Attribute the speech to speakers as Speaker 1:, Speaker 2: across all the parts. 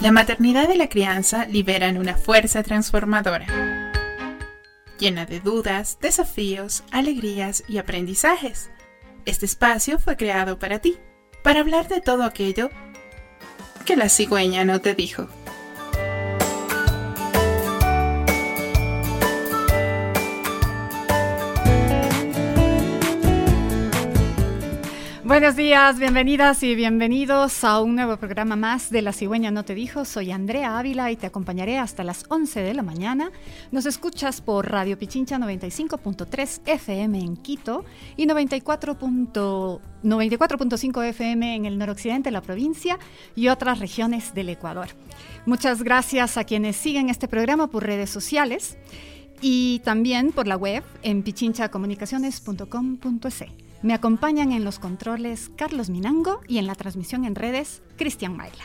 Speaker 1: La maternidad y la crianza liberan una fuerza transformadora, llena de dudas, desafíos, alegrías y aprendizajes. Este espacio fue creado para ti, para hablar de todo aquello que la cigüeña no te dijo.
Speaker 2: Buenos días, bienvenidas y bienvenidos a un nuevo programa más de La Cigüeña No Te Dijo. Soy Andrea Ávila y te acompañaré hasta las 11 de la mañana. Nos escuchas por Radio Pichincha 95.3 FM en Quito y 94.5 FM en el noroccidente de la provincia y otras regiones del Ecuador. Muchas gracias a quienes siguen este programa por redes sociales y también por la web en pichinchacomunicaciones.com.es. Me acompañan en los controles Carlos Minango y en la transmisión en redes Cristian Maila.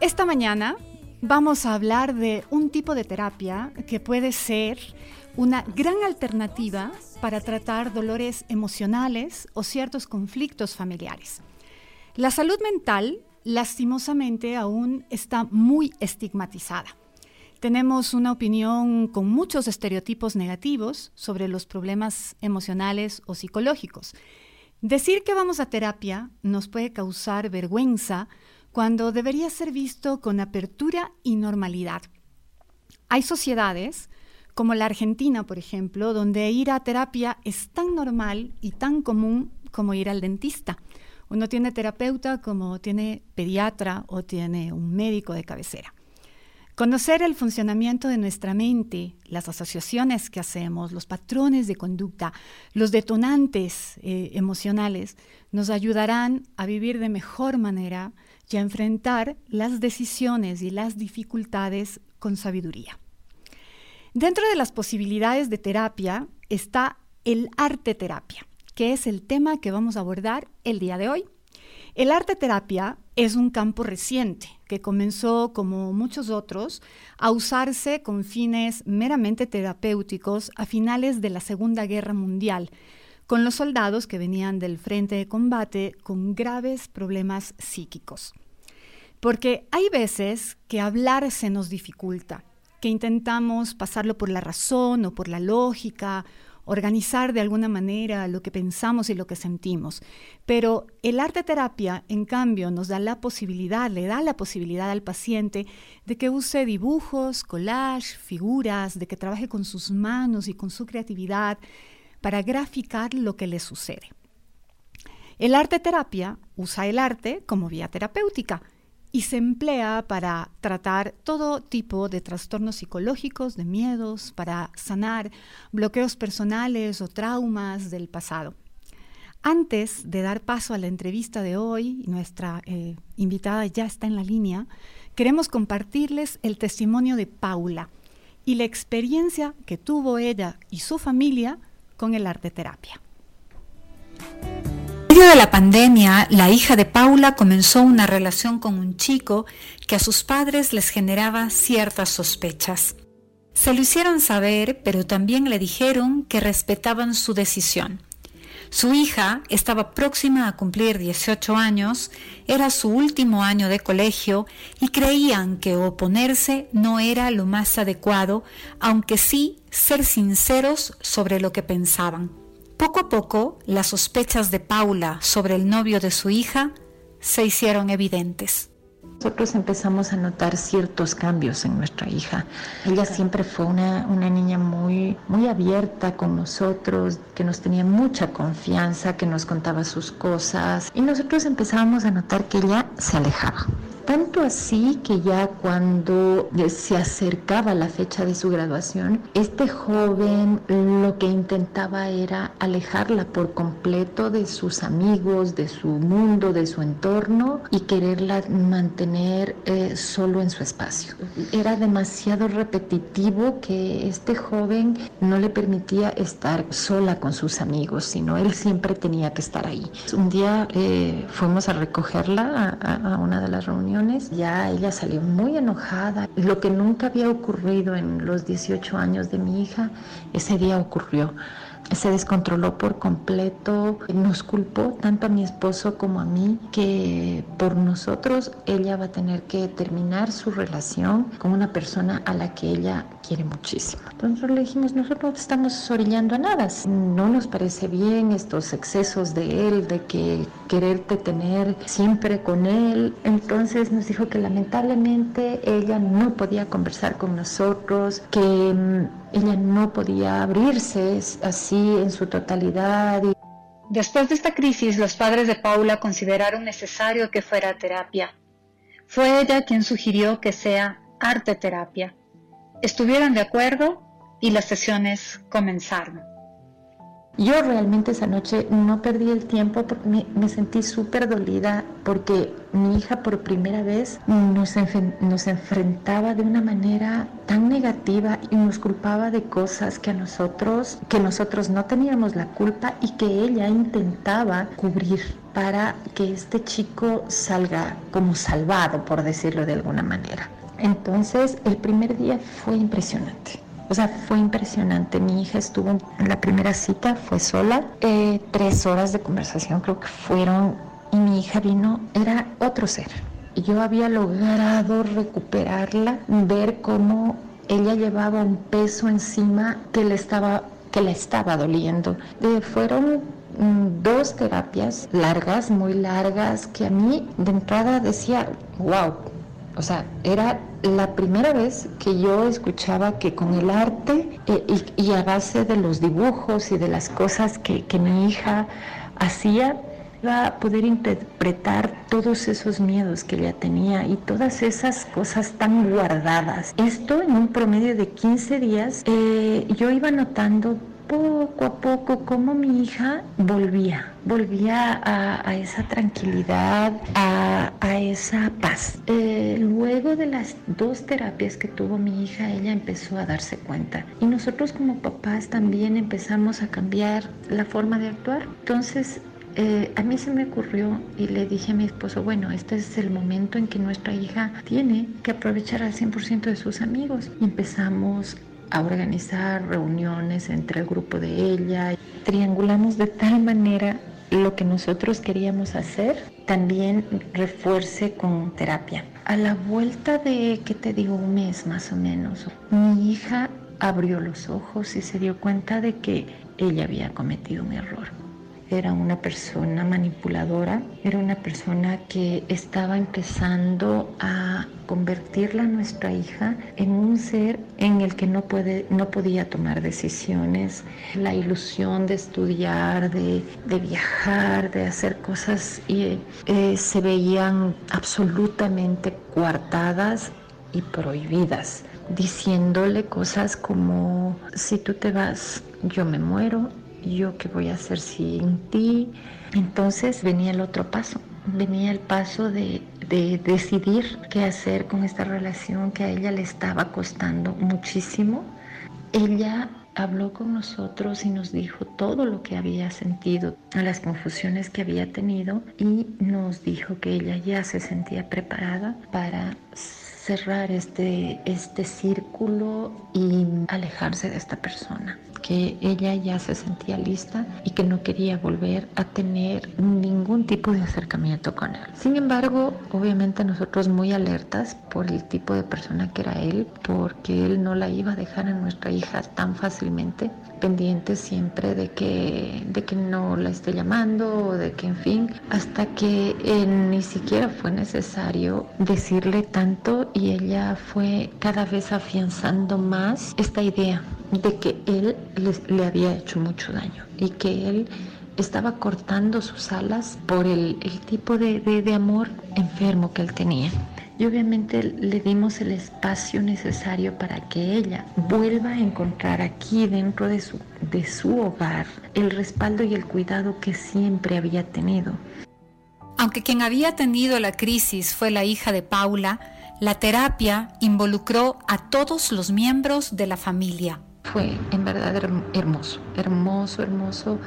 Speaker 2: Esta mañana vamos a hablar de un tipo de terapia que puede ser una gran alternativa para tratar dolores emocionales o ciertos conflictos familiares. La salud mental, lastimosamente, aún está muy estigmatizada tenemos una opinión con muchos estereotipos negativos sobre los problemas emocionales o psicológicos. Decir que vamos a terapia nos puede causar vergüenza cuando debería ser visto con apertura y normalidad. Hay sociedades, como la Argentina, por ejemplo, donde ir a terapia es tan normal y tan común como ir al dentista. Uno tiene terapeuta como tiene pediatra o tiene un médico de cabecera. Conocer el funcionamiento de nuestra mente, las asociaciones que hacemos, los patrones de conducta, los detonantes eh, emocionales, nos ayudarán a vivir de mejor manera y a enfrentar las decisiones y las dificultades con sabiduría. Dentro de las posibilidades de terapia está el arte terapia, que es el tema que vamos a abordar el día de hoy. El arte terapia es un campo reciente que comenzó, como muchos otros, a usarse con fines meramente terapéuticos a finales de la Segunda Guerra Mundial, con los soldados que venían del frente de combate con graves problemas psíquicos. Porque hay veces que hablar se nos dificulta, que intentamos pasarlo por la razón o por la lógica organizar de alguna manera lo que pensamos y lo que sentimos. Pero el arte terapia, en cambio, nos da la posibilidad, le da la posibilidad al paciente de que use dibujos, collage, figuras, de que trabaje con sus manos y con su creatividad para graficar lo que le sucede. El arte terapia usa el arte como vía terapéutica y se emplea para tratar todo tipo de trastornos psicológicos, de miedos, para sanar bloqueos personales o traumas del pasado. Antes de dar paso a la entrevista de hoy, nuestra eh, invitada ya está en la línea, queremos compartirles el testimonio de Paula y la experiencia que tuvo ella y su familia con el arte terapia
Speaker 3: medio de la pandemia, la hija de Paula comenzó una relación con un chico que a sus padres les generaba ciertas sospechas. Se lo hicieron saber, pero también le dijeron que respetaban su decisión. Su hija estaba próxima a cumplir 18 años, era su último año de colegio y creían que oponerse no era lo más adecuado, aunque sí ser sinceros sobre lo que pensaban. Poco a poco, las sospechas de Paula sobre el novio de su hija se hicieron evidentes.
Speaker 4: Nosotros empezamos a notar ciertos cambios en nuestra hija. Ella siempre fue una, una, niña muy, muy abierta con nosotros, que nos tenía mucha confianza, que nos contaba sus cosas. Y nosotros empezábamos a notar que ella se alejaba. Tanto así que ya cuando se acercaba la fecha de su graduación, este joven lo que intentaba era alejarla por completo de sus amigos, de su mundo, de su entorno y quererla mantener eh, solo en su espacio. Era demasiado repetitivo que este joven no le permitía estar sola con sus amigos, sino él siempre tenía que estar ahí. Un día eh, fuimos a recogerla a una de las reuniones ya ella salió muy enojada. Lo que nunca había ocurrido en los 18 años de mi hija, ese día ocurrió. Se descontroló por completo, nos culpó tanto a mi esposo como a mí que por nosotros ella va a tener que terminar su relación con una persona a la que ella quiere muchísimo. Entonces le dijimos, nosotros no estamos orillando a nada, no nos parece bien estos excesos de él, de que quererte tener siempre con él. Entonces nos dijo que lamentablemente ella no podía conversar con nosotros, que mm, ella no podía abrirse así en su totalidad.
Speaker 3: Después de esta crisis, los padres de Paula consideraron necesario que fuera terapia. Fue ella quien sugirió que sea arte terapia. Estuvieron de acuerdo y las sesiones comenzaron.
Speaker 4: Yo realmente esa noche no perdí el tiempo porque me, sentí súper dolida porque mi hija por primera vez nos, nos enfrentaba de una manera tan negativa y nos culpaba de cosas que a nosotros, que nosotros no teníamos la culpa y que ella intentaba cubrir para que este chico salga como salvado, por decirlo de alguna manera. Entonces el primer día fue impresionante o sea, fue impresionante. Mi hija estuvo en la primera cita, fue sola. Eh, tres horas de conversación creo que fueron. Y mi hija vino, era otro ser. Yo había logrado recuperarla, ver cómo ella llevaba un peso encima que le estaba, que le estaba doliendo. Eh, fueron mm, dos terapias largas, muy largas, que a mí de entrada decía, wow, o sea, era la primera vez que yo escuchaba que con el arte y, a base de los dibujos y de las cosas que, que mi hija hacía, iba a poder interpretar todos esos miedos que ella tenía y todas esas cosas tan guardadas. Esto en un promedio de 15 días, eh, yo iba notando poco a poco cómo mi hija volvía, volvía a, esa tranquilidad, a, esa paz. Eh, luego de las dos terapias que tuvo mi hija, ella empezó a darse cuenta. Y nosotros como papás también empezamos a cambiar la forma de actuar. Entonces, eh, a mí se me ocurrió y le dije a mi esposo, bueno, este es el momento en que nuestra hija tiene que aprovechar al 100% de sus amigos. Y empezamos a organizar reuniones entre el grupo de ella. Triangulamos de tal manera lo que nosotros queríamos hacer, también refuerce con terapia. A la vuelta de, ¿qué te digo? Un mes más o menos, mi hija abrió los ojos y se dio cuenta de que ella había cometido un error era una persona manipuladora, era una persona que estaba empezando a convertirla nuestra hija en un ser en el que no, puede, no podía tomar decisiones. La ilusión de estudiar, de, viajar, de hacer cosas y, eh, se veían absolutamente coartadas y prohibidas, diciéndole cosas como, si tú te vas, yo me muero, yo qué voy a hacer sin ti. Entonces venía el otro paso, venía el paso de, de, decidir qué hacer con esta relación que a ella le estaba costando muchísimo. Ella habló con nosotros y nos dijo todo lo que había sentido, las confusiones que había tenido y nos dijo que ella ya se sentía preparada para cerrar este, este círculo y alejarse de esta persona que ella ya se sentía lista y que no quería volver a tener ningún tipo de acercamiento con él. Sin embargo, obviamente nosotros muy alertas por el tipo de persona que era él, porque él no la iba a dejar a nuestra hija tan fácilmente, pendientes siempre de que, de que no la esté llamando o de que, en fin, hasta que eh, ni siquiera fue necesario decirle tanto y ella fue cada vez afianzando más esta idea de que él le había hecho mucho daño y que él estaba cortando sus alas por el, tipo de, de, amor enfermo que él tenía. Y obviamente le dimos el espacio necesario para que ella vuelva a encontrar aquí dentro de su, de su hogar el respaldo y el cuidado que siempre había tenido.
Speaker 3: Aunque quien había tenido la crisis fue la hija de Paula, la terapia involucró a todos los miembros de la familia
Speaker 4: fue en verdad hermoso, hermoso, hermoso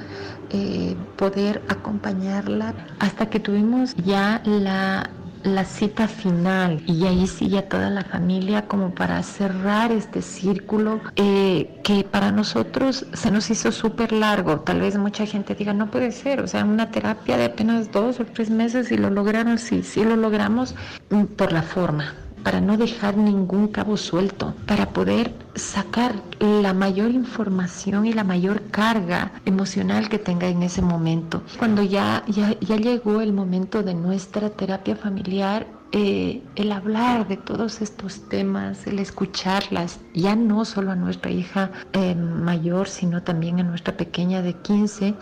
Speaker 4: eh, poder acompañarla hasta que tuvimos ya la la cita final y ahí sigue toda la familia como para cerrar este círculo eh, que para nosotros se nos hizo súper largo. Tal vez mucha gente diga, no puede ser, o sea, una terapia de apenas dos o tres meses y lo lograron, sí, sí lo logramos mm, por la forma para no dejar ningún cabo suelto, para poder sacar la mayor información y la mayor carga emocional que tenga en ese momento. Cuando ya, ya, llegó el momento de nuestra terapia familiar, eh, el hablar de todos estos temas, el escucharlas, ya no solo a nuestra hija eh, mayor, sino también a nuestra pequeña de 15,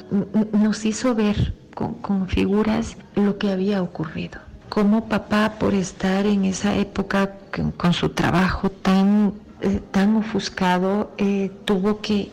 Speaker 4: nos hizo ver con, con figuras lo que había ocurrido cómo papá por estar en esa época con, su trabajo tan, eh, tan ofuscado eh, tuvo que,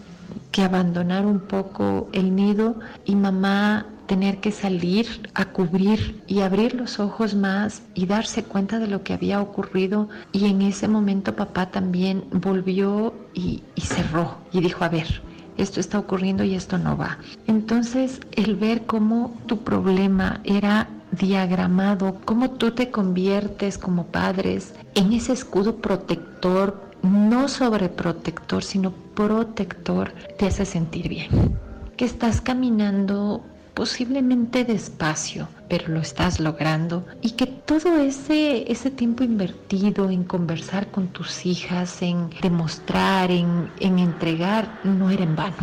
Speaker 4: que abandonar un poco el nido y mamá tener que salir a cubrir y abrir los ojos más y darse cuenta de lo que había ocurrido. Y en ese momento papá también volvió y, y, cerró y dijo, a ver, esto está ocurriendo y esto no va. Entonces el ver cómo tu problema era diagramado cómo tú te conviertes como padres en ese escudo protector, no sobreprotector, sino protector, te hace sentir bien. Que estás caminando posiblemente despacio, pero lo estás logrando y que todo ese, ese tiempo invertido en conversar con tus hijas, en demostrar, en, en entregar, no era en vano.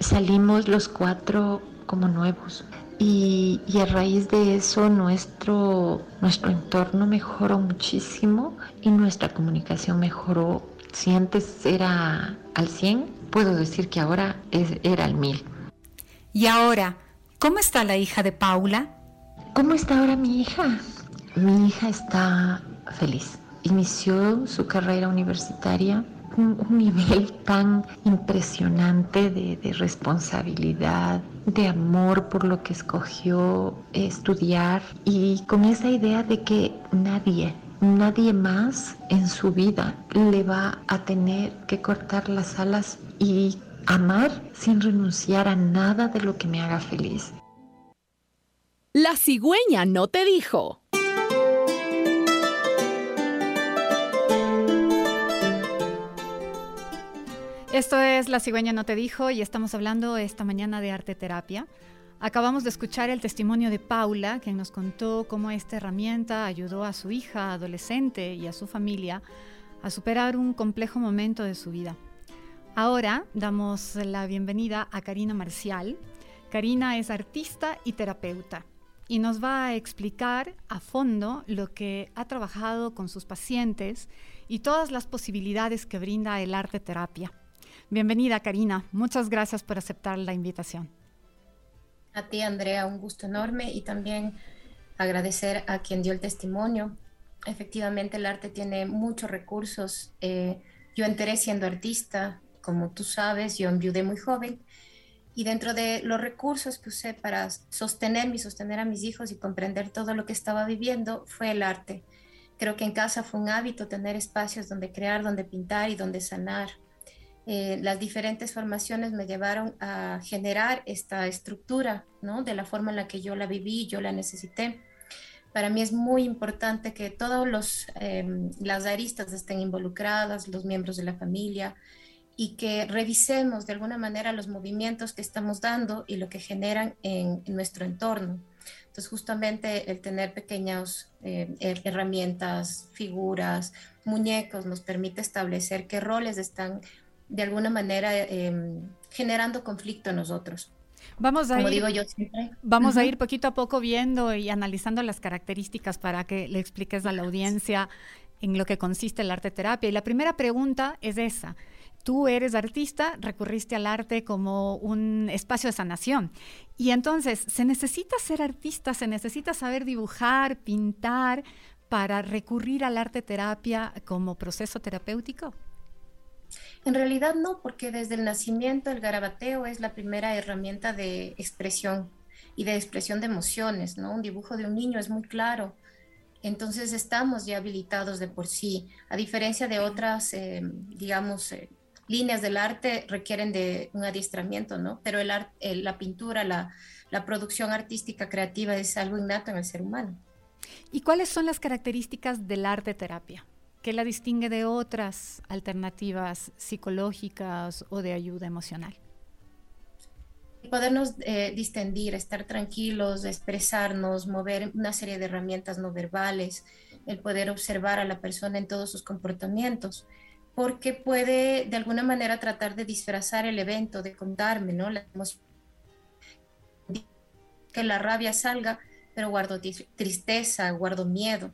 Speaker 4: Salimos los cuatro como nuevos, y, a raíz de eso nuestro, nuestro entorno mejoró muchísimo y nuestra comunicación mejoró. Si antes era al 100, puedo decir que ahora es, era al 1000.
Speaker 3: Y ahora, ¿cómo está la hija de Paula?
Speaker 4: ¿Cómo está ahora mi hija? Mi hija está feliz. Inició su carrera universitaria un, nivel tan impresionante de, responsabilidad, de amor por lo que escogió estudiar y con esa idea de que nadie, nadie más en su vida le va a tener que cortar las alas y amar sin renunciar a nada de lo que me haga feliz.
Speaker 5: La cigüeña no te dijo.
Speaker 2: Esto es La cigüeña no te dijo y estamos hablando esta mañana de arte terapia. Acabamos de escuchar el testimonio de Paula, quien nos contó cómo esta herramienta ayudó a su hija adolescente y a su familia a superar un complejo momento de su vida. Ahora damos la bienvenida a Karina Marcial. Karina es artista y terapeuta y nos va a explicar a fondo lo que ha trabajado con sus pacientes y todas las posibilidades que brinda el arte terapia. Bienvenida, Karina. Muchas gracias por aceptar la invitación.
Speaker 6: A ti, Andrea, un gusto enorme y también agradecer a quien dio el testimonio. Efectivamente, el arte tiene muchos recursos. Eh, yo enteré siendo artista, como tú sabes, yo enviudé muy joven y dentro de los recursos que usé para sostenerme y sostener a mis hijos y comprender todo lo que estaba viviendo fue el arte. Creo que en casa fue un hábito tener espacios donde crear, donde pintar y donde sanar. Eh, las diferentes formaciones me llevaron a generar esta estructura, ¿no? De la forma en la que yo la viví, yo la necesité. Para mí es muy importante que todos los em, las aristas estén involucradas, los miembros de la familia, y que revisemos de alguna manera los movimientos que estamos dando y lo que generan en, nuestro entorno. Entonces, justamente el tener pequeñas eh, herramientas, figuras, muñecos nos permite establecer qué roles están de alguna manera em, generando conflicto en nosotros.
Speaker 2: Vamos a, ir, vamos a ir poquito a poco viendo y analizando las características para que le expliques a la audiencia en lo que consiste el arte terapia. Y la primera pregunta es esa. Tú eres artista, recurriste al arte como un espacio de sanación. Y entonces, ¿se necesita ser artista? ¿Se necesita saber dibujar, pintar para recurrir al arte terapia como proceso terapéutico?
Speaker 6: En realidad no, porque desde el nacimiento el garabateo es la primera herramienta de expresión y de expresión de emociones, ¿no? Un dibujo de un niño es muy claro. Entonces estamos ya habilitados de por sí, a diferencia de otras, eh, digamos, eh, líneas del arte requieren de un adiestramiento, ¿no? Pero el arte, la pintura, la, la producción artística creativa es algo innato en el ser humano.
Speaker 2: ¿Y cuáles son las características del arte terapia? ¿Qué la distingue de otras alternativas psicológicas o de ayuda emocional?
Speaker 6: Podernos eh, distendir, estar tranquilos, expresarnos, mover una serie de herramientas no verbales, el poder observar a la persona en todos sus comportamientos, porque puede de alguna manera tratar de disfrazar el evento, de contarme, ¿no? Que la rabia salga, pero guardo tristeza, guardo miedo.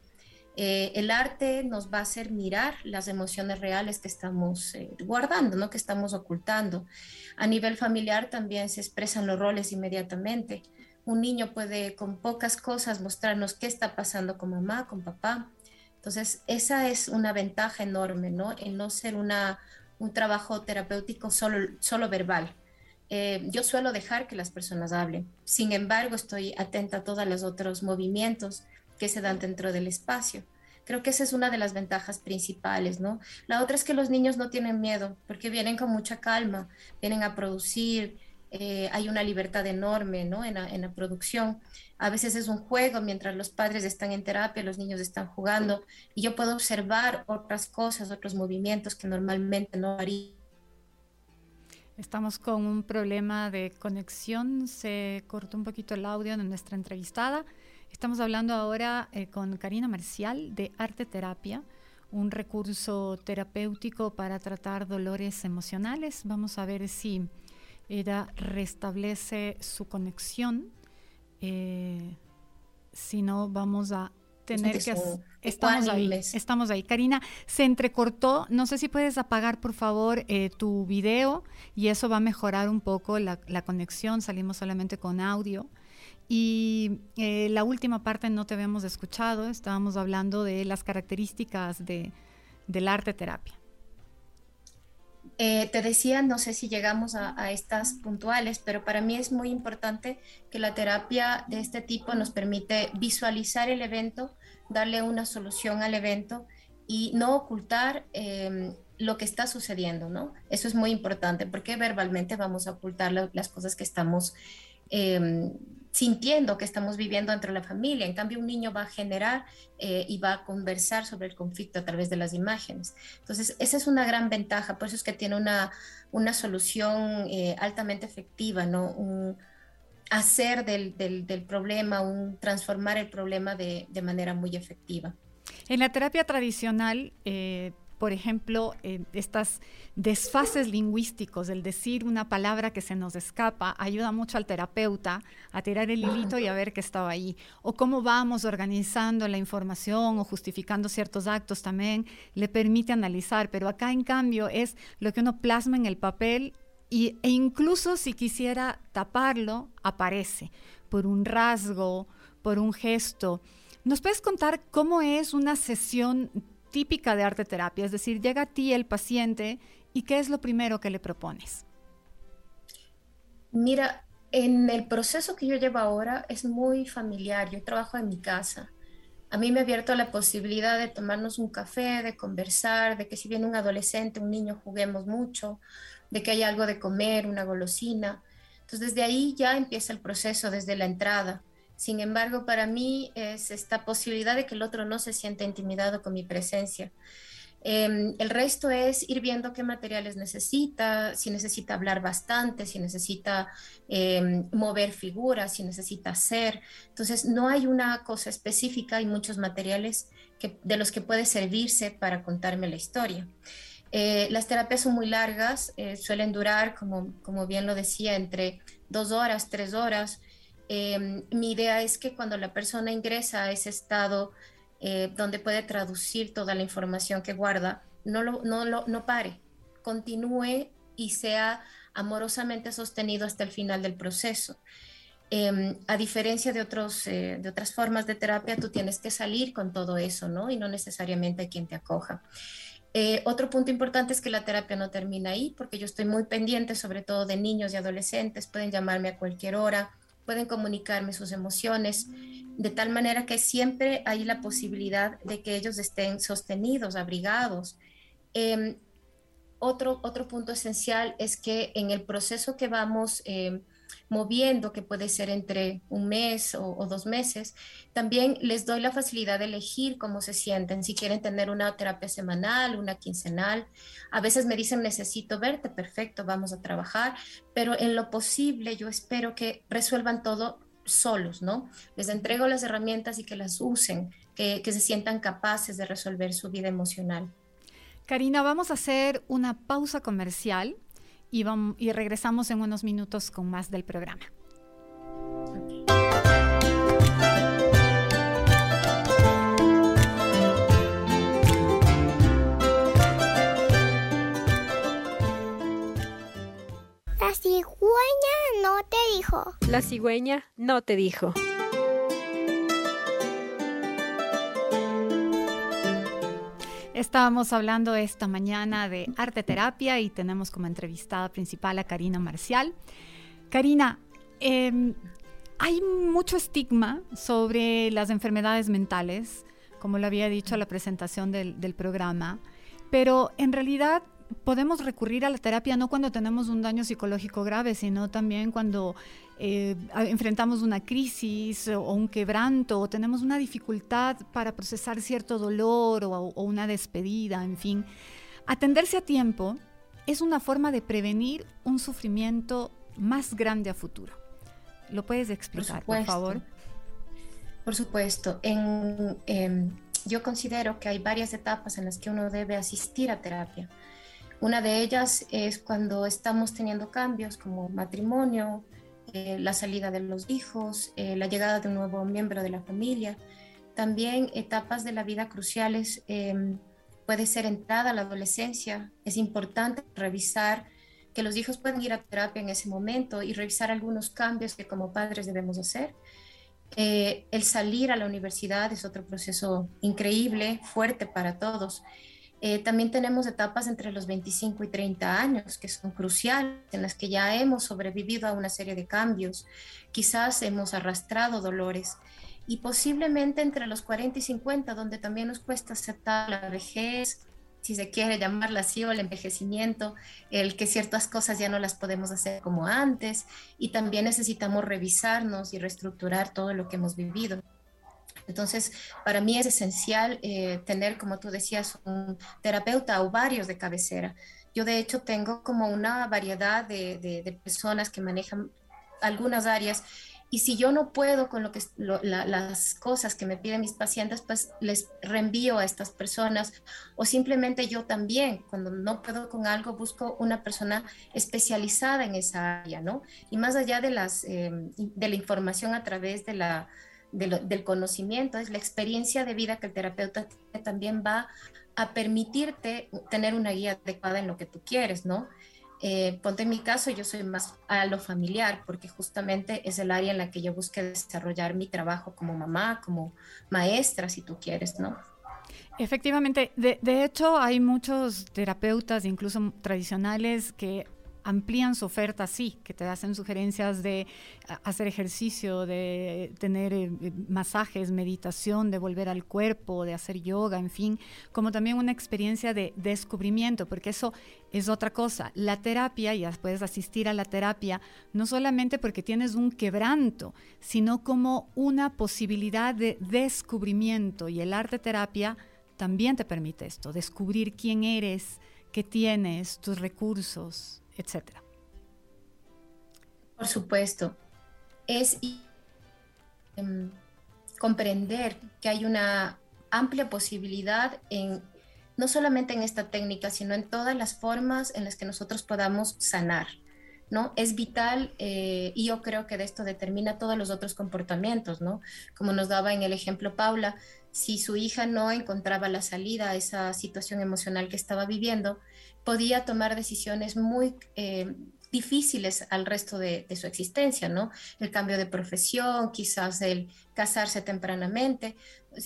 Speaker 6: Eh, el arte nos va a hacer mirar las emociones reales que estamos eh, guardando, ¿no? que estamos ocultando. A nivel familiar también se expresan los roles inmediatamente. Un niño puede con pocas cosas mostrarnos qué está pasando con mamá, con papá. Entonces, esa es una ventaja enorme, ¿no? El no ser una, un trabajo terapéutico solo, solo verbal. Eh, yo suelo dejar que las personas hablen. Sin embargo, estoy atenta a todos los otros movimientos que se dan dentro del espacio. Creo que esa es una de las ventajas principales, ¿no? La otra es que los niños no tienen miedo porque vienen con mucha calma, vienen a producir, eh, hay una libertad enorme, ¿no? En la, producción. A veces es un juego mientras los padres están en terapia, los niños están jugando y yo puedo observar otras cosas, otros movimientos que normalmente no haría.
Speaker 2: Estamos con un problema de conexión, se cortó un poquito el audio de nuestra entrevistada. Estamos hablando ahora eh, con Karina Marcial de Arte Terapia, un recurso terapéutico para tratar dolores emocionales. Vamos a ver si ella restablece su conexión. Eh, si no, vamos a tener que... Estamos ahí, estamos ahí. Karina, se entrecortó. No sé si puedes apagar, por favor, eh, tu video y eso va a mejorar un poco la, la conexión. Salimos solamente con audio. Y eh, la última parte no te habíamos escuchado, estábamos hablando de las características de, del arte terapia.
Speaker 6: Eh, te decía, no sé si llegamos a, estas puntuales, pero para mí es muy importante que la terapia de este tipo nos permite visualizar el evento, darle una solución al evento y no ocultar em, lo que está sucediendo, ¿no? Eso es muy importante porque verbalmente vamos a ocultar las cosas que estamos eh, sintiendo que estamos viviendo entre la familia. En cambio, un niño va a generar eh, y va a conversar sobre el conflicto a través de las imágenes. Entonces, esa es una gran ventaja, por eso es que tiene una, una solución eh, altamente efectiva, ¿no? Hacer del, del, problema, un transformar el problema de, de, manera muy efectiva.
Speaker 2: En la terapia tradicional, eh, por ejemplo, eh, estas desfases lingüísticos, el decir una palabra que se nos escapa, ayuda mucho al terapeuta a tirar el hilito y a ver qué estaba ahí. O cómo vamos organizando la información o justificando ciertos actos también le permite analizar, pero acá en cambio es lo que uno plasma en el papel y, e incluso si quisiera taparlo, aparece por un rasgo, por un gesto. ¿Nos puedes contar cómo es una sesión típica de arte terapia, es decir, llega a ti el paciente y ¿qué es lo primero que le propones?
Speaker 6: Mira, en el proceso que yo llevo ahora es muy familiar, yo trabajo en mi casa. A mí me ha abierto la posibilidad de tomarnos un café, de conversar, de que si viene un adolescente, un niño, juguemos mucho, de que hay algo de comer, una golosina. Entonces desde ahí ya empieza el proceso, desde la entrada. Sin embargo, para mí es esta posibilidad de que el otro no se sienta intimidado con mi presencia. Em, el resto es ir viendo qué materiales necesita, si necesita hablar bastante, si necesita em, mover figuras, si necesita hacer. Entonces, no hay una cosa específica, hay muchos materiales de los que puede servirse para contarme la historia. Eh, las terapias son muy largas, eh, suelen durar, como, como bien lo decía, entre dos horas, tres horas. Em, mi idea es que cuando la persona ingresa a ese estado eh, donde puede traducir toda la información que guarda, no, lo, no, lo, no pare, continúe y sea amorosamente sostenido hasta el final del proceso. Em, a diferencia de, otros, de otras formas de terapia, tú tienes que salir con todo eso, ¿no? Y no necesariamente quien te acoja. Eh, otro punto importante es que la terapia no termina ahí, porque yo estoy muy pendiente, sobre todo de niños y adolescentes, pueden llamarme a cualquier hora, pueden comunicarme sus emociones, de tal manera que siempre hay la posibilidad de que ellos estén sostenidos, abrigados. Em, otro, otro punto esencial es que en el proceso que vamos em, moviendo, que puede ser entre un mes o, dos meses. También les doy la facilidad de elegir cómo se sienten, si quieren tener una terapia semanal, una quincenal. A veces me dicen, necesito verte, perfecto, vamos a trabajar, pero en lo posible yo espero que resuelvan todo solos, ¿no? Les entrego las herramientas y que las usen, que, se sientan capaces de resolver su vida emocional.
Speaker 2: Karina, vamos a hacer una pausa comercial y, vamos, y regresamos en unos minutos con más del programa.
Speaker 7: La cigüeña no te dijo.
Speaker 5: La cigüeña no te dijo.
Speaker 2: Estábamos hablando esta mañana de arte terapia y tenemos como entrevistada principal a Karina Marcial. Karina, em, hay mucho estigma sobre las enfermedades mentales, como lo había dicho a la presentación del, del programa, pero en realidad podemos recurrir a la terapia no cuando tenemos un daño psicológico grave, sino también cuando eh, enfrentamos una crisis o, un quebranto o tenemos una dificultad para procesar cierto dolor o, o una despedida, en fin. Atenderse a tiempo es una forma de prevenir un sufrimiento más grande a futuro. ¿Lo puedes explicar, por, favor?
Speaker 6: Por supuesto. En, em, yo considero que hay varias etapas en las que uno debe asistir a terapia. Una de ellas es cuando estamos teniendo cambios como matrimonio, eh, la salida de los hijos, eh, la llegada de un nuevo miembro de la familia. También etapas de la vida cruciales, em, puede ser entrada a la adolescencia. Es importante revisar que los hijos pueden ir a terapia en ese momento y revisar algunos cambios que como padres debemos hacer. Eh, el salir a la universidad es otro proceso increíble, fuerte para todos. Eh, también tenemos etapas entre los 25 y 30 años que son cruciales, en las que ya hemos sobrevivido a una serie de cambios, quizás hemos arrastrado dolores. Y posiblemente entre los 40 y 50, donde también nos cuesta aceptar la vejez, si se quiere llamarla así, o el envejecimiento, el que ciertas cosas ya no las podemos hacer como antes. Y también necesitamos revisarnos y reestructurar todo lo que hemos vivido. Entonces, para mí es esencial eh, tener, como tú decías, un terapeuta o varios de cabecera. Yo, de hecho, tengo como una variedad de, personas que manejan algunas áreas y si yo no puedo con lo que las cosas que me piden mis pacientes, pues les reenvío a estas personas o simplemente yo también, cuando no puedo con algo, busco una persona especializada en esa área, ¿no? Y más allá de las eh, de la información a través de la del conocimiento, es la experiencia de vida que el terapeuta también va a permitirte tener una guía adecuada en lo que tú quieres, ¿no? Eh, ponte en mi caso, yo soy más a lo familiar, porque justamente es el área en la que yo busqué desarrollar mi trabajo como mamá, como maestra, si tú quieres, ¿no?
Speaker 2: Efectivamente, de, de hecho hay muchos terapeutas, incluso tradicionales, que amplían su oferta, sí, que te hacen sugerencias de hacer ejercicio, de tener eh, eh, masajes, meditación, de volver al cuerpo, de hacer yoga, en fin, como también una experiencia de descubrimiento, porque eso es otra cosa. La terapia, ya puedes asistir a la terapia, no solamente porque tienes un quebranto, sino como una posibilidad de descubrimiento y el arte terapia también te permite esto, descubrir quién eres, qué tienes, tus recursos etcétera.
Speaker 6: Por supuesto, es em, comprender que hay una amplia posibilidad en no solamente en esta técnica, sino en todas las formas en las que nosotros podamos sanar. ¿No? Es vital eh, y yo creo que de esto determina todos los otros comportamientos, ¿no? Como nos daba en el ejemplo Paula, si su hija no encontraba la salida a esa situación emocional que estaba viviendo, podía tomar decisiones muy eh, difíciles al resto de, su existencia, ¿no? El cambio de profesión, quizás el casarse tempranamente.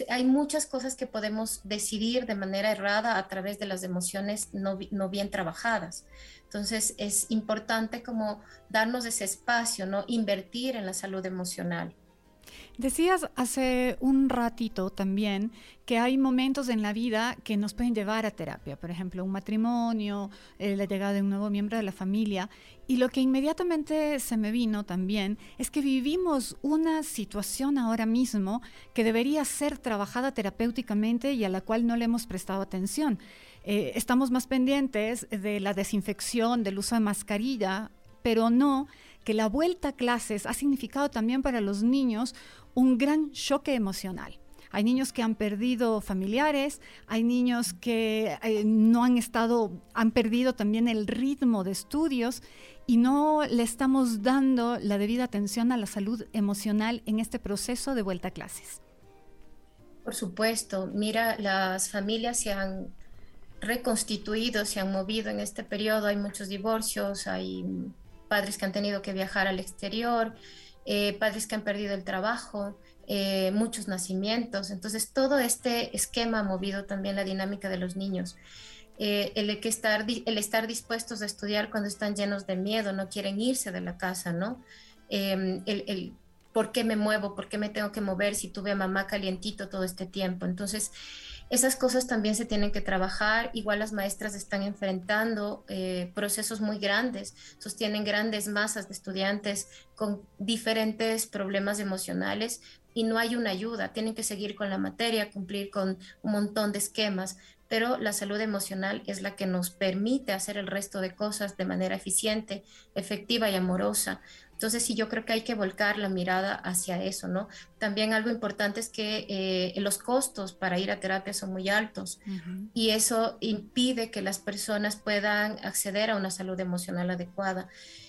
Speaker 6: Hay muchas cosas que podemos decidir de manera errada a través de las emociones no, no bien trabajadas. Entonces es importante como darnos ese espacio, ¿no? Invertir en la salud emocional.
Speaker 2: Decías hace un ratito también que hay momentos en la vida que nos pueden llevar a terapia, por ejemplo, un matrimonio, eh, la llegada de un nuevo miembro de la familia. Y lo que inmediatamente se me vino también es que vivimos una situación ahora mismo que debería ser trabajada terapéuticamente y a la cual no le hemos prestado atención. Eh, estamos más pendientes de la desinfección, del uso de mascarilla, pero no que la vuelta a clases ha significado también para los niños un gran choque emocional. Hay niños que han perdido familiares, hay niños que eh, no han estado, han perdido también el ritmo de estudios y no le estamos dando la debida atención a la salud emocional en este proceso de vuelta a clases.
Speaker 6: Por supuesto, mira, las familias se han reconstituido, se han movido en este periodo, hay muchos divorcios, hay padres que han tenido que viajar al exterior, eh, padres que han perdido el trabajo, eh, muchos nacimientos. Entonces, todo este esquema ha movido también la dinámica de los niños. Eh, el, que estar, el estar dispuestos a estudiar cuando están llenos de miedo, no quieren irse de la casa, ¿no? Em, el, el, por qué me muevo, por qué me tengo que mover si tuve a mamá calientito todo este tiempo. Entonces, esas cosas también se tienen que trabajar. Igual las maestras están enfrentando eh, procesos muy grandes, sostienen grandes masas de estudiantes con diferentes problemas emocionales y no hay una ayuda. Tienen que seguir con la materia, cumplir con un montón de esquemas, pero la salud emocional es la que nos permite hacer el resto de cosas de manera eficiente, efectiva y amorosa. Entonces sí, yo creo que hay que volcar la mirada hacia eso, ¿no? También algo importante es que eh, los costos para ir a terapia son muy altos y eso impide que las personas puedan acceder a una salud emocional adecuada.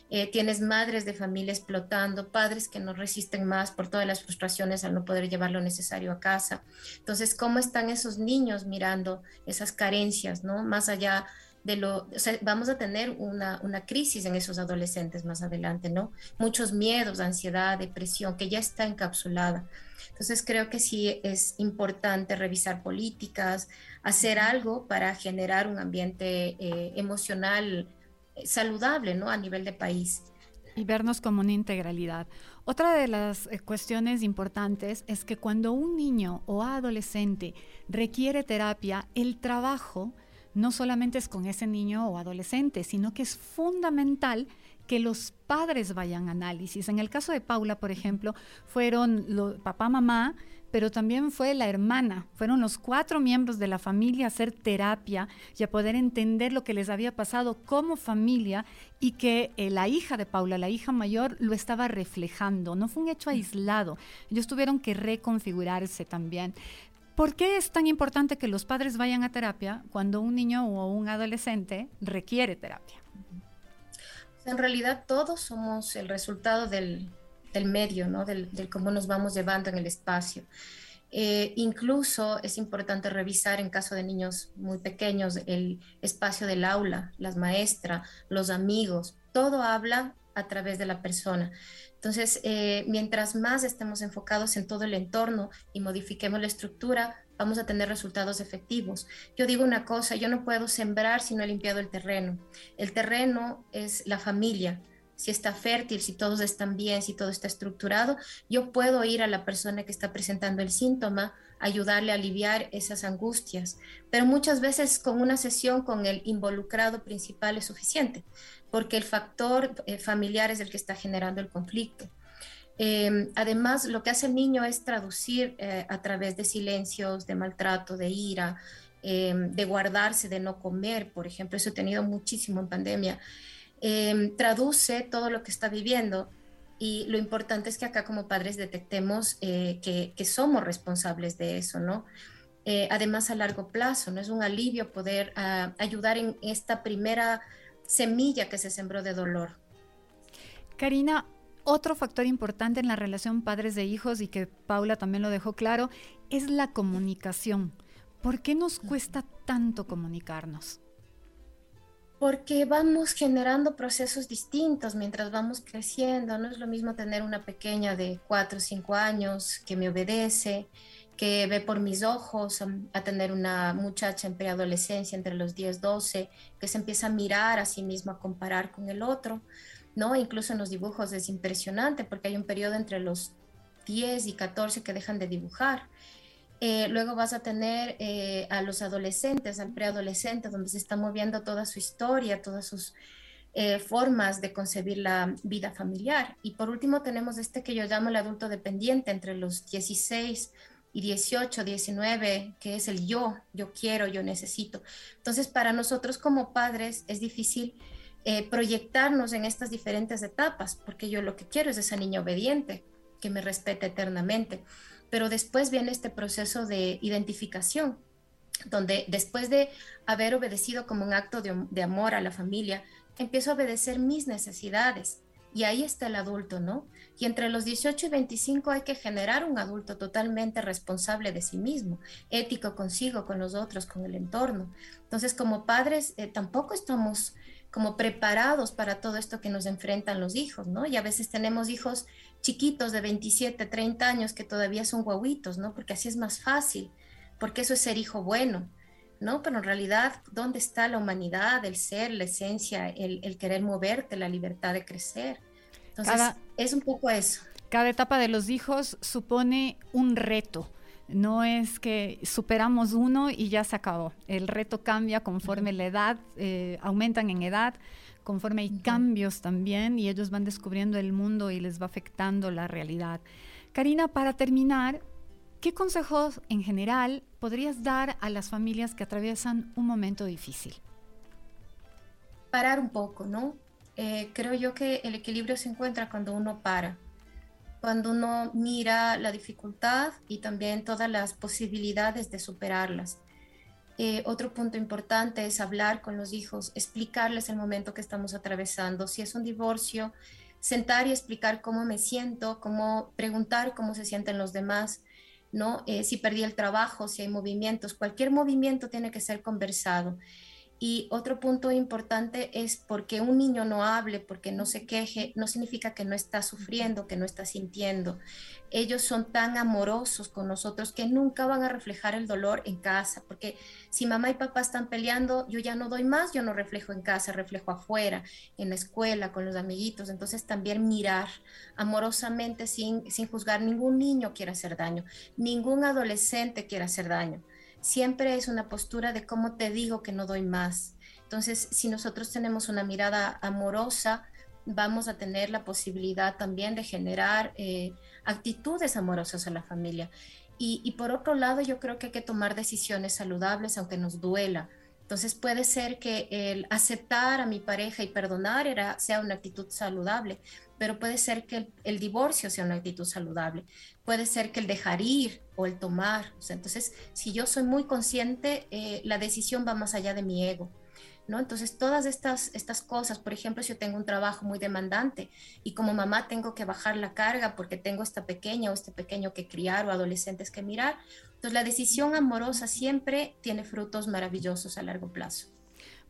Speaker 6: Eh, tienes madres de familia explotando, padres que no resisten más por todas las frustraciones al no poder llevar lo necesario a casa. Entonces, ¿cómo están esos niños mirando esas carencias, ¿no? Más allá de lo, o sea, vamos a tener una, una, crisis en esos adolescentes más adelante, ¿no? Muchos miedos, ansiedad, depresión, que ya está encapsulada. Entonces creo que sí es importante revisar políticas, hacer algo para generar un ambiente eh, emocional eh, saludable, ¿no? A nivel de país.
Speaker 2: Y vernos como una integralidad. Otra de las eh, cuestiones importantes es que cuando un niño o adolescente requiere terapia, el trabajo no solamente es con ese niño o adolescente, sino que es fundamental que los padres vayan a análisis. En el caso de Paula, por ejemplo, fueron papá, mamá, pero también fue la hermana, fueron los cuatro miembros de la familia a hacer terapia y a poder entender lo que les había pasado como familia y que eh, la hija de Paula, la hija mayor, lo estaba reflejando. No fue un hecho aislado, ellos tuvieron que reconfigurarse también. ¿Por qué es tan importante que los padres vayan a terapia cuando un niño o un adolescente requiere terapia?
Speaker 6: En realidad todos somos el resultado del, medio, ¿no? Del, cómo nos vamos llevando en el espacio. Eh, incluso es importante revisar en caso de niños muy pequeños el espacio del aula, las maestras, los amigos, todo habla a través de la persona. Entonces, eh, mientras más estemos enfocados en todo el entorno y modifiquemos la estructura, vamos a tener resultados efectivos. Yo digo una cosa, yo no puedo sembrar si no he limpiado el terreno. El terreno es la familia. Si está fértil, si todos están bien, si todo está estructurado, yo puedo ir a la persona que está presentando el síntoma, ayudarle a aliviar esas angustias. Pero muchas veces con una sesión con el involucrado principal es suficiente porque el factor eh, familiar es el que está generando el conflicto. Em, además, lo que hace el niño es traducir eh, a través de silencios, de maltrato, de ira, em, de guardarse, de no comer, por ejemplo, eso he tenido muchísimo en pandemia. Em, traduce todo lo que está viviendo y lo importante es que acá como padres detectemos eh, que, que, somos responsables de eso, ¿no? además a largo plazo, ¿no? Es un alivio poder ah, ayudar en esta primera semilla que se sembró de dolor.
Speaker 2: Karina, otro factor importante en la relación padres de hijos y que Paula también lo dejó claro es la comunicación. ¿Por qué nos cuesta tanto comunicarnos?
Speaker 6: Porque vamos generando procesos distintos mientras vamos creciendo. No es lo mismo tener una pequeña de 4 o 5 años que me obedece, que ve por mis ojos a, tener una muchacha en preadolescencia entre los 10, 12, que se empieza a mirar a sí mismo, a comparar con el otro, ¿no? Incluso en los dibujos es impresionante porque hay un periodo entre los 10 y 14 que dejan de dibujar. Eh, luego vas a tener eh, a los adolescentes, al preadolescente, donde se está moviendo toda su historia, todas sus eh, formas de concebir la vida familiar. Y por último tenemos este que yo llamo el adulto dependiente, entre los 16 y 18, 19, que es el yo, yo quiero, yo necesito. Entonces, para nosotros como padres es difícil proyectarnos en estas diferentes etapas, porque yo lo que quiero es esa niña obediente, que me respete eternamente pero después viene este proceso de identificación, donde después de haber obedecido como un acto de, amor a la familia, empiezo a obedecer mis necesidades. Y ahí está el adulto, ¿no? Y entre los 18 y 25 hay que generar un adulto totalmente responsable de sí mismo, ético consigo, con los otros, con el entorno. Entonces, como padres, eh, tampoco estamos como preparados para todo esto que nos enfrentan los hijos, ¿no? Y a veces tenemos hijos chiquitos de 27, 30 años que todavía son guaguitos, ¿no? Porque así es más fácil, porque eso es ser hijo bueno, ¿no? Pero en realidad, ¿dónde está la humanidad, el ser, la esencia, el, querer moverte, la libertad de crecer? Entonces, es un poco eso.
Speaker 2: Cada etapa de los hijos supone un reto. No es que superamos uno y ya se acabó. El reto cambia conforme la edad, eh, aumentan en edad, conforme hay cambios también y ellos van descubriendo el mundo y les va afectando la realidad. Karina, para terminar, ¿qué consejos en general podrías dar a las familias que atraviesan un momento difícil?
Speaker 6: Parar un poco, ¿no? Eh, creo yo que el equilibrio se encuentra cuando uno para, cuando uno mira la dificultad y también todas las posibilidades de superarlas. Eh, otro punto importante es hablar con los hijos, explicarles el momento que estamos atravesando. Si es un divorcio, sentar y explicar cómo me siento, cómo preguntar cómo se sienten los demás, ¿no? Eh, si perdí el trabajo, si hay movimientos, cualquier movimiento tiene que ser conversado. Y otro punto importante es porque un niño no hable, porque no se queje, no significa que no está sufriendo, que no está sintiendo. Ellos son tan amorosos con nosotros que nunca van a reflejar el dolor en casa, porque si mamá y papá están peleando, yo ya no doy más, yo no reflejo en casa, reflejo afuera, en la escuela, con los amiguitos. Entonces también mirar amorosamente sin, sin juzgar. Ningún niño quiere hacer daño, ningún adolescente quiere hacer daño siempre es una postura de cómo te digo que no doy más. Entonces, si nosotros tenemos una mirada amorosa, vamos a tener la posibilidad también de generar eh, actitudes amorosas a la familia. Y, por otro lado, yo creo que hay que tomar decisiones saludables, aunque nos duela. Entonces puede ser que el aceptar a mi pareja y perdonar sea una actitud saludable, pero puede ser que el, divorcio sea una actitud saludable, puede ser que el dejar ir o el tomar. entonces, si yo soy muy consciente, eh, la decisión va más allá de mi ego. ¿No? Entonces, todas estas, estas cosas, por ejemplo, si yo tengo un trabajo muy demandante y como mamá tengo que bajar la carga porque tengo esta pequeña o este pequeño que criar o adolescentes que mirar, entonces la decisión amorosa siempre tiene frutos maravillosos a largo plazo.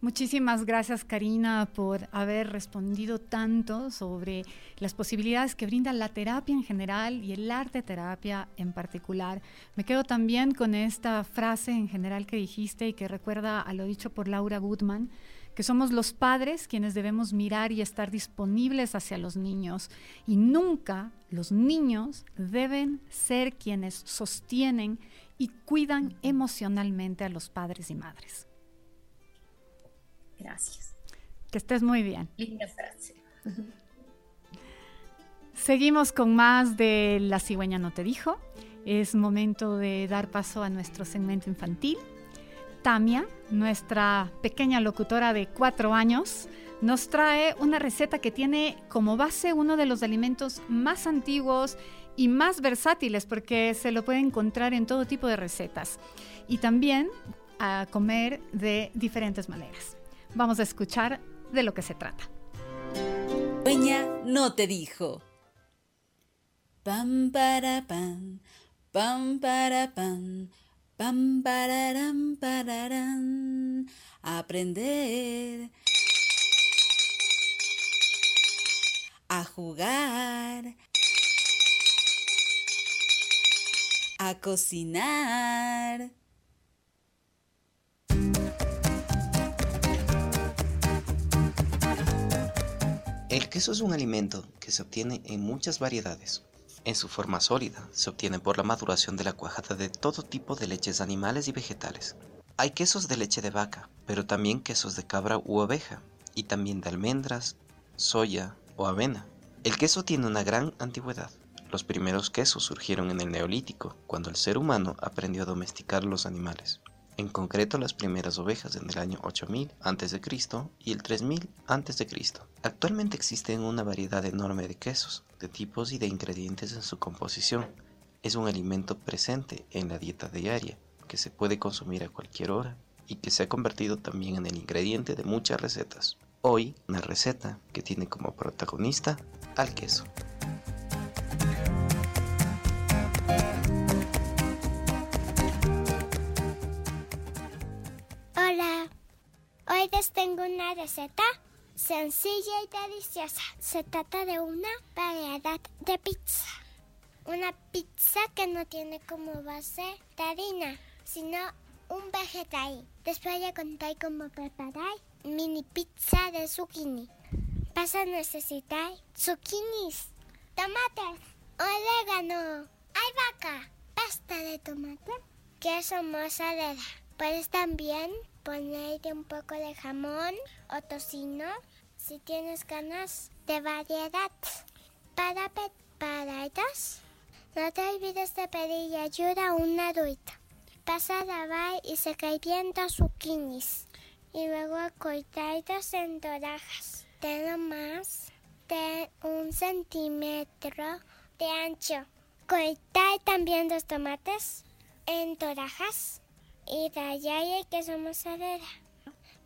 Speaker 2: Muchísimas gracias Karina por haber respondido tanto sobre las posibilidades que brinda la terapia en general y el arte terapia en particular. Me quedo también con esta frase en general que dijiste y que recuerda a lo dicho por Laura Goodman, que somos los padres quienes debemos mirar y estar disponibles hacia los niños y nunca los niños deben ser quienes sostienen y cuidan emocionalmente a los padres y madres.
Speaker 6: Gracias.
Speaker 2: Que estés muy bien.
Speaker 6: Linda frase.
Speaker 2: Seguimos con más de La cigüeña no te dijo. Es momento de dar paso a nuestro segmento infantil. Tamia, nuestra pequeña locutora de cuatro años, nos trae una receta que tiene como base uno de los alimentos más antiguos y más versátiles porque se lo puede encontrar en todo tipo de recetas y también a comer de diferentes maneras. Vamos a escuchar de lo que se trata.
Speaker 8: Dueña no te dijo. Pam para pam, pam para pam, pam pararam pararam. Aprender a jugar, a cocinar.
Speaker 9: El queso es un alimento que se obtiene en muchas variedades. En su forma sólida, se obtiene por la maduración de la cuajada de todo tipo de leches animales y vegetales. Hay quesos de leche de vaca, pero también quesos de cabra u oveja, y también de almendras, soya o avena. El queso tiene una gran antigüedad. Los primeros quesos surgieron en el Neolítico, cuando el ser humano aprendió a domesticar los animales. En concreto las primeras ovejas en el año 8000 a.C. y el 3000 a.C. Actualmente existen una variedad enorme de quesos, de tipos y de ingredientes en su composición. Es un alimento presente en la dieta diaria, que se puede consumir a cualquier hora y que se ha convertido también en el ingrediente de muchas recetas. Hoy, una receta que tiene como protagonista al queso.
Speaker 7: Tengo una receta sencilla y deliciosa. Se trata de una variedad de pizza. Una pizza que no tiene como base harina, sino un vegetal. Después ya contar cómo preparar mini pizza de zucchini. Vas a necesitar zucchinis, tomates, orégano, albahaca, pasta de tomate, queso mozzarella. Puedes también ponerle un poco de jamón o tocino si tienes ganas de variedad. Para prepararlas, no te olvides de pedir ayuda a un adulto. Pasa a lavar y secar bien los zucchinis y luego cortarlos en rodajas de no más de un centímetro de ancho. Cortar también los tomates en rodajas y rallar el queso mozzarella.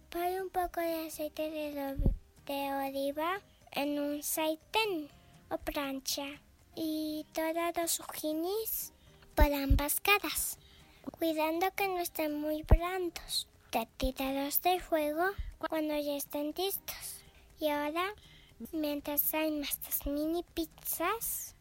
Speaker 7: Pon un poco de aceite de, de oliva en un sartén o plancha y todos los zucchinis por ambas caras, cuidando que no estén muy blandos. Retíralo del fuego cuando ya estén listos. Y ahora, mientras hay más mini pizzas,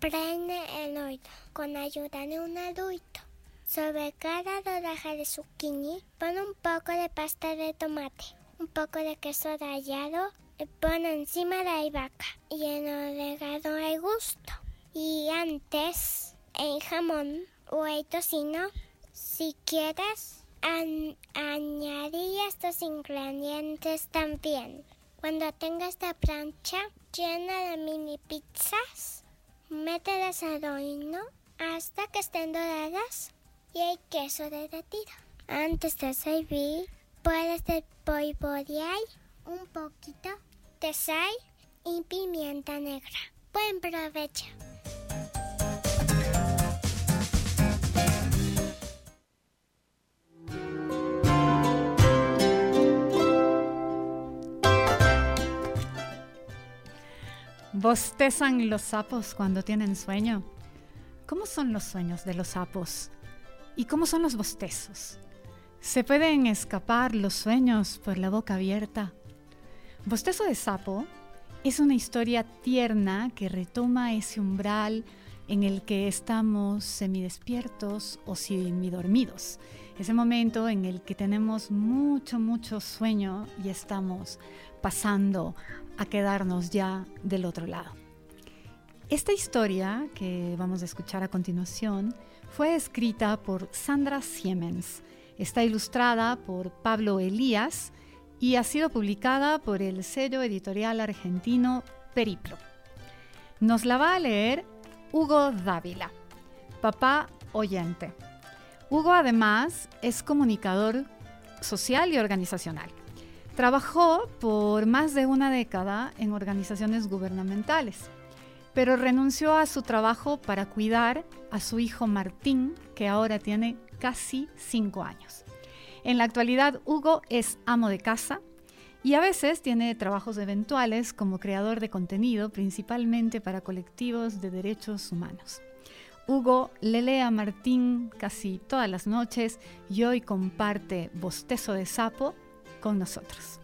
Speaker 7: prende el horno con ayuda de un adulto. Sobre cada rodaja de zucchini, pon un poco de pasta de tomate, un poco de queso rallado y pon encima la albahaca y el orégano al gusto. Y antes, el jamón o el tocino, si quieres, añadir estos ingredientes también. Cuando tengas esta plancha llena de mini pizzas, mételas al horno hasta que estén doradas y el queso derretido. Antes de servir, puedes polvorear un poquito de sal y pimienta negra. Buen provecho.
Speaker 2: ¿Bostezan los sapos cuando tienen sueño? ¿Cómo son los sueños de los sapos? ¿Y cómo son los bostezos? ¿Se pueden escapar los sueños por la boca abierta? Bostezo de sapo es una historia tierna que retoma ese umbral en el que estamos semidespiertos o semidormidos. Ese momento en el que tenemos mucho, mucho sueño y estamos pasando a quedarnos ya del otro lado. Esta historia que vamos a escuchar a continuación fue escrita por Sandra Siemens, está ilustrada por Pablo Elías y ha sido publicada por el sello editorial argentino Periplo. Nos la va a leer Hugo Dávila, papá oyente. Hugo además es comunicador social y organizacional. Trabajó por más de una década en organizaciones gubernamentales, pero renunció a su trabajo para cuidar a su hijo Martín, que ahora tiene casi cinco años. En la actualidad, Hugo es amo de casa y a veces tiene trabajos eventuales como creador de contenido, principalmente para colectivos de derechos humanos. Hugo le lee a Martín casi todas las noches y hoy comparte Bostezo de Sapo con nosotros.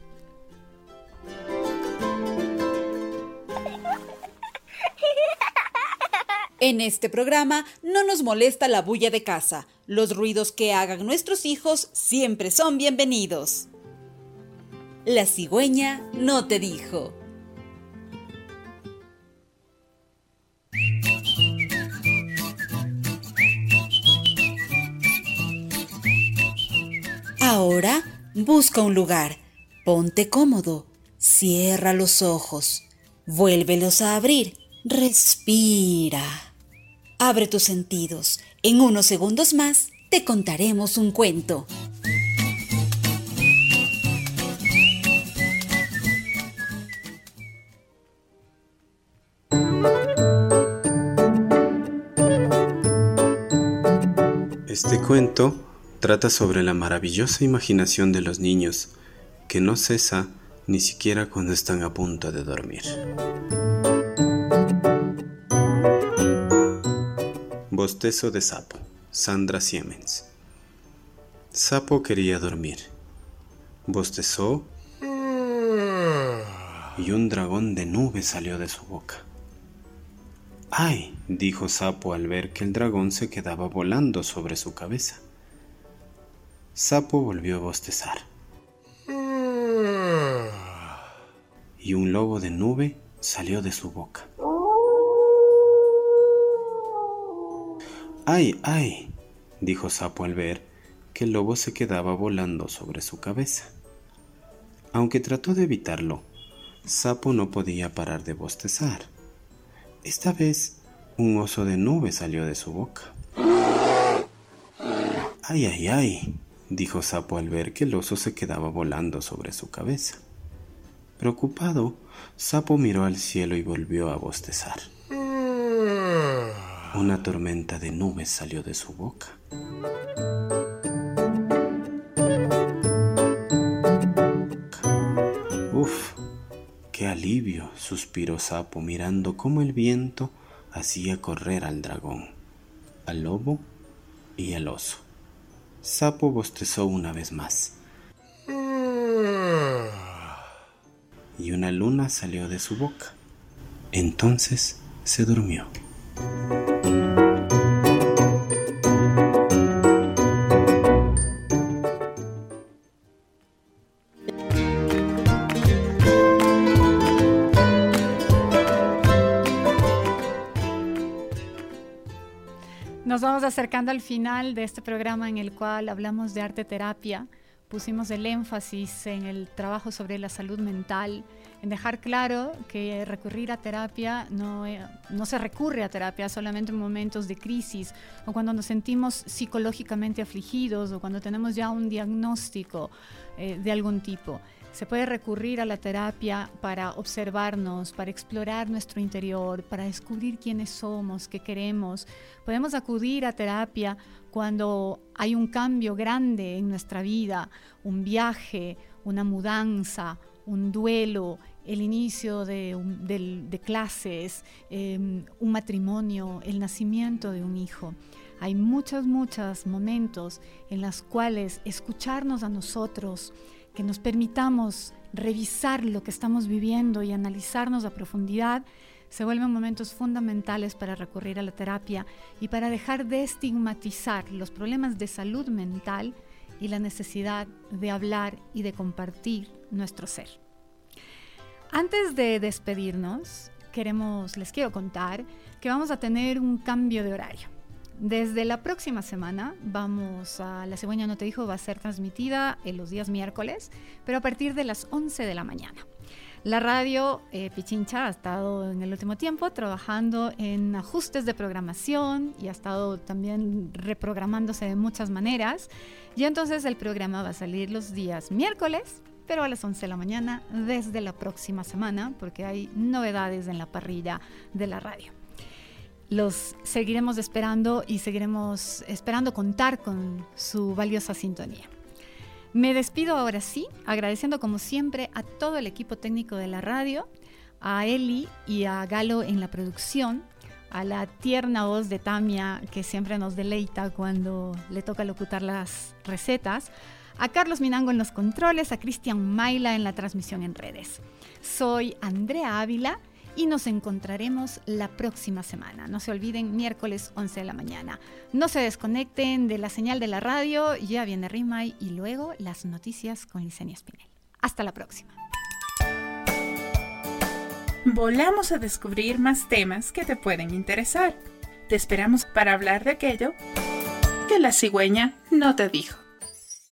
Speaker 8: En este programa no nos molesta la bulla de casa. Los ruidos que hagan nuestros hijos siempre son bienvenidos. La cigüeña no te dijo. Ahora busca un lugar, ponte cómodo, cierra los ojos, vuélvelos a abrir, respira. Abre tus sentidos. En unos segundos más te contaremos un cuento.
Speaker 10: Este cuento trata sobre la maravillosa imaginación de los niños, que no cesa ni siquiera cuando están a punto de dormir. Bostezo de sapo, Sandra Siemens. Sapo quería dormir. Bostezó y un dragón de nube salió de su boca. ¡Ay! dijo Sapo al ver que el dragón se quedaba volando sobre su cabeza. Sapo volvió a bostezar. Y un lobo de nube salió de su boca. ¡Ay, ay! dijo Sapo al ver que el lobo se quedaba volando sobre su cabeza. Aunque trató de evitarlo, Sapo no podía parar de bostezar. Esta vez un oso de nube salió de su boca. ¡Ay, ay, ay! dijo Sapo al ver que el oso se quedaba volando sobre su cabeza. Preocupado, Sapo miró al cielo y volvió a bostezar. Una tormenta de nubes salió de su boca. Uf, qué alivio, suspiró Sapo mirando cómo el viento hacía correr al dragón, al lobo y al oso. Sapo bostezó una vez más. Y una luna salió de su boca. Entonces se durmió.
Speaker 2: Nos vamos acercando al final de este programa en el cual hablamos de arte terapia. Pusimos el énfasis en el trabajo sobre la salud mental, en dejar claro que recurrir a terapia no, eh, no se recurre a terapia solamente en momentos de crisis o cuando nos sentimos psicológicamente afligidos o cuando tenemos ya un diagnóstico eh, de algún tipo. Se puede recurrir a la terapia para observarnos, para explorar nuestro interior, para descubrir quiénes somos, qué queremos. Podemos acudir a terapia cuando hay un cambio grande en nuestra vida, un viaje, una mudanza, un duelo, el inicio de, clases, eh, un matrimonio, el nacimiento de un hijo. Hay muchos, muchos momentos en los cuales escucharnos a nosotros, que nos permitamos revisar lo que estamos viviendo y analizarnos a profundidad, se vuelven momentos fundamentales para recurrir a la terapia y para dejar de estigmatizar los problemas de salud mental y la necesidad de hablar y de compartir nuestro ser. Antes de despedirnos, queremos, les quiero contar que vamos a tener un cambio de horario. Desde la próxima semana vamos a La Cigüeña No Te Dijo, va a ser transmitida en los días miércoles, pero a partir de las 11 de la mañana. La radio eh, Pichincha ha estado en el último tiempo trabajando en ajustes de programación y ha estado también reprogramándose de muchas maneras. Y entonces el programa va a salir los días miércoles, pero a las 11 de la mañana desde la próxima semana, porque hay novedades en la parrilla de la radio los seguiremos esperando y seguiremos esperando contar con su valiosa sintonía. Me despido ahora sí, agradeciendo como siempre a todo el equipo técnico de la radio, a Eli y a Galo en la producción, a la tierna voz de Tamia que siempre nos deleita cuando le toca locutar las recetas, a Carlos Minango en los controles, a Cristian Maila en la transmisión en redes. Soy Andrea Ávila y nos encontraremos la próxima semana. No se olviden, miércoles 11 de la mañana. No se desconecten de la señal de la radio, ya viene Rimay y luego las noticias con Licenia Espinel. Hasta la próxima.
Speaker 1: Volamos a descubrir más temas que te pueden interesar. Te esperamos para hablar de aquello que la cigüeña no te dijo.